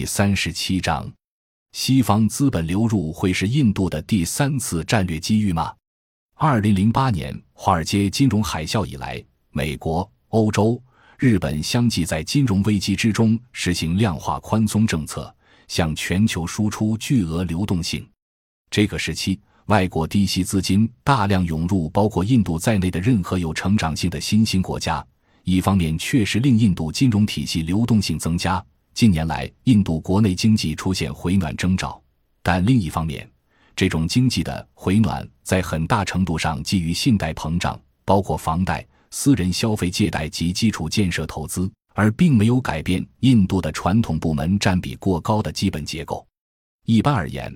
第三十七章：西方资本流入会是印度的第三次战略机遇吗？二零零八年华尔街金融海啸以来，美国、欧洲、日本相继在金融危机之中实行量化宽松政策，向全球输出巨额流动性。这个时期，外国低息资金大量涌入包括印度在内的任何有成长性的新兴国家。一方面确实令印度金融体系流动性增加，近年来印度国内经济出现回暖征兆，但另一方面，这种经济的回暖在很大程度上基于信贷膨胀，包括房贷、私人消费借贷及基础建设投资，而并没有改变印度的传统部门占比过高的基本结构。一般而言，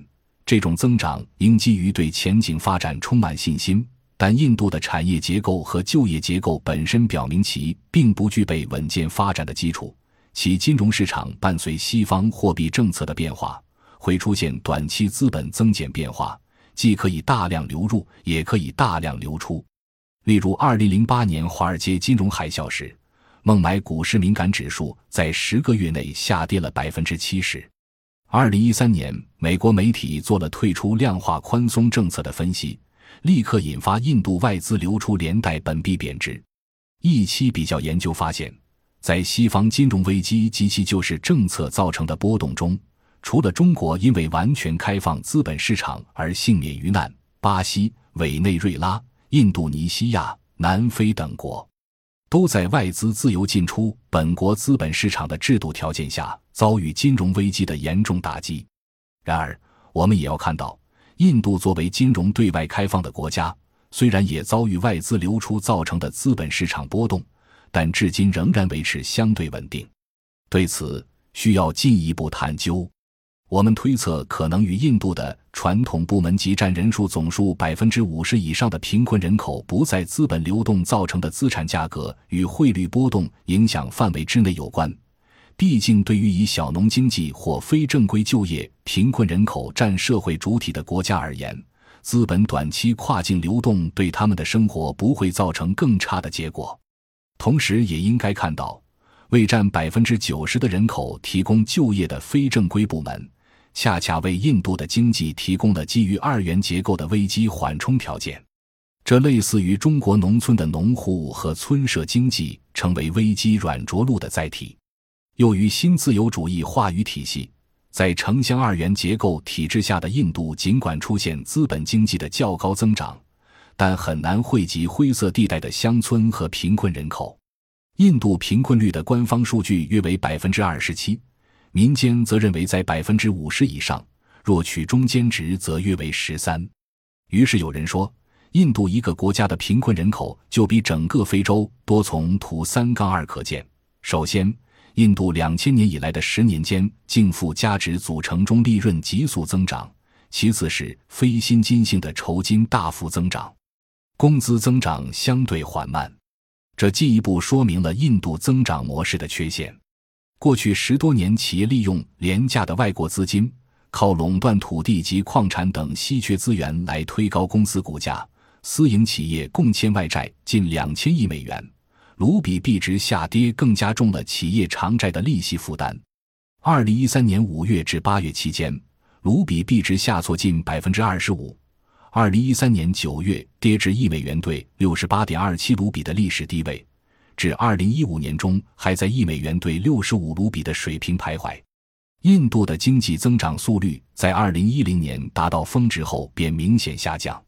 这种增长应基于对前景发展充满信心。但印度的产业结构和就业结构本身表明其并不具备稳健发展的基础，其金融市场伴随西方货币政策的变化，会出现短期资本增减变化，既可以大量流入，也可以大量流出。例如，二零零八年华尔街金融海啸时，孟买股市敏感指数在十个月内下跌了百分之七十。二零一三年，美国媒体做了退出量化宽松政策的分析。立刻引发印度外资流出，连带本币贬值。一期比较研究发现，在西方金融危机及其救市政策造成的波动中，除了中国因为完全开放资本市场而幸免于难，巴西、委内瑞拉、印度尼西亚、南非等国，都在外资自由进出本国资本市场的制度条件下遭遇金融危机的严重打击。然而，我们也要看到。印度作为金融对外开放的国家，虽然也遭遇外资流出造成的资本市场波动，但至今仍然维持相对稳定。对此需要进一步探究。我们推测，可能与印度的传统部门及占人数总数百分之五十以上的贫困人口不在资本流动造成的资产价格与汇率波动影响范围之内有关。毕竟，对于以小农经济或非正规就业、贫困人口占社会主体的国家而言，资本短期跨境流动对他们的生活不会造成更差的结果。同时，也应该看到，为占百分之九十的人口提供就业的非正规部门，恰恰为印度的经济提供了基于二元结构的危机缓冲条件。这类似于中国农村的农户和村社经济成为危机软着陆的载体。由于新自由主义话语体系在城乡二元结构体制下的印度，尽管出现资本经济的较高增长，但很难惠及灰色地带的乡村和贫困人口。印度贫困率的官方数据约为百分之二十七，民间则认为在百分之五十以上，若取中间值则约为十三。于是有人说，印度一个国家的贫困人口就比整个非洲多，从图三杠二可见。首先。印度两千年以来的十年间净附加值组成中利润急速增长，其次是非新金性的酬金大幅增长，工资增长相对缓慢，这进一步说明了印度增长模式的缺陷。过去十多年，企业利用廉价的外国资金，靠垄断土地及矿产等稀缺资源来推高公司股价，私营企业共欠外债近两千亿美元。卢比币值下跌更加重了企业偿债的利息负担。二零一三年五月至八月期间，卢比币值下挫近百分之二十五。二零一三年九月跌至一美元兑六十八点二七卢比的历史低位，至二零一五年中还在一美元兑六十五卢比的水平徘徊。印度的经济增长速率在二零一零年达到峰值后便明显下降。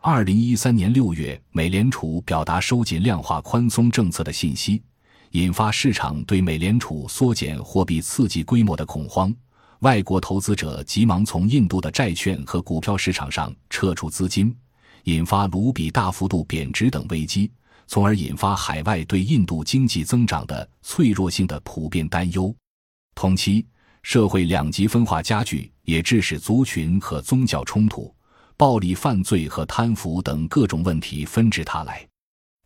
二零一三年六月，美联储表达收紧量化宽松政策的信息，引发市场对美联储缩减货币刺激规模的恐慌。外国投资者急忙从印度的债券和股票市场上撤出资金，引发卢比大幅度贬值等危机，从而引发海外对印度经济增长的脆弱性的普遍担忧。同期，社会两极分化加剧，也致使族群和宗教冲突。暴力犯罪和贪腐等各种问题纷至沓来。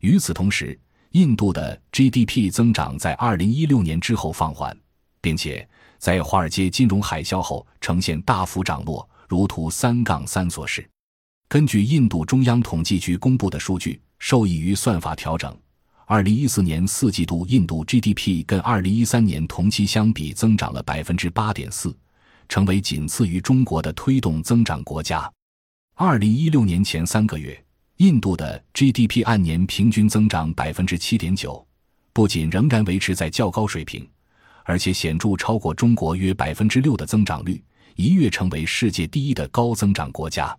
与此同时，印度的 GDP 增长在2016年之后放缓，并且在华尔街金融海啸后呈现大幅涨落，如图三杠三所示。根据印度中央统计局公布的数据，受益于算法调整二零一四年四季度印度 GDP 跟二零一三年同期相比增长了百分之八点四，成为仅次于中国的推动增长国家。二零一六年前三个月，印度的 GDP 按年平均增长百分之七点九，不仅仍然维持在较高水平，而且显著超过中国约百分之六的增长率，一跃成为世界第一的高增长国家。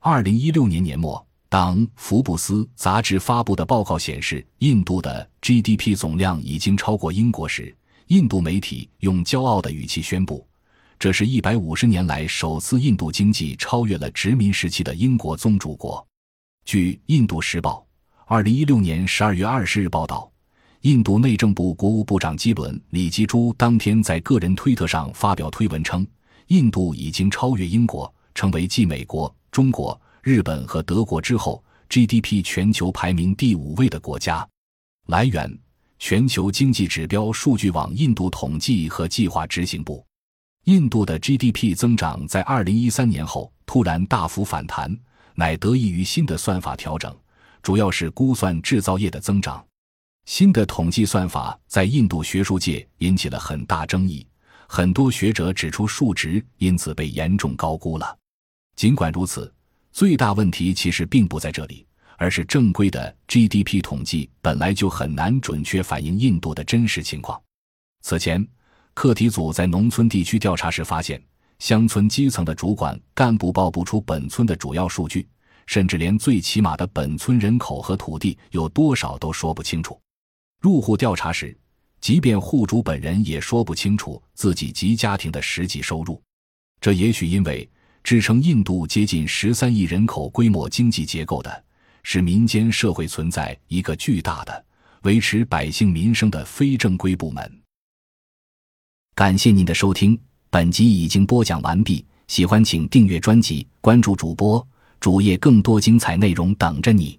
二零一六年年末，当福布斯杂志发布的报告显示印度的 GDP 总量已经超过英国时，印度媒体用骄傲的语气宣布。这是一百五十年来首次，印度经济超越了殖民时期的英国宗主国。据《印度时报》二零一六年十二月二十日报道，印度内政部国务部长基伦·里基朱当天在个人推特上发表推文称，印度已经超越英国，成为继美国、中国、日本和德国之后 GDP 全球排名第五位的国家。来源：全球经济指标数据网印度统计和计划执行部。印度的 GDP 增长在2013年后突然大幅反弹，乃得益于新的算法调整，主要是估算制造业的增长。新的统计算法在印度学术界引起了很大争议，很多学者指出数值因此被严重高估了。尽管如此，最大问题其实并不在这里，而是正规的 GDP 统计本来就很难准确反映印度的真实情况。此前。课题组在农村地区调查时发现，乡村基层的主管干部报不出本村的主要数据，甚至连最起码的本村人口和土地有多少都说不清楚。入户调查时，即便户主本人也说不清楚自己及家庭的实际收入。这也许因为支撑印度接近十三亿人口规模经济结构的是民间社会存在一个巨大的维持百姓民生的非正规部门。感谢您的收听，本集已经播讲完毕。喜欢请订阅专辑，关注主播主页，更多精彩内容等着你。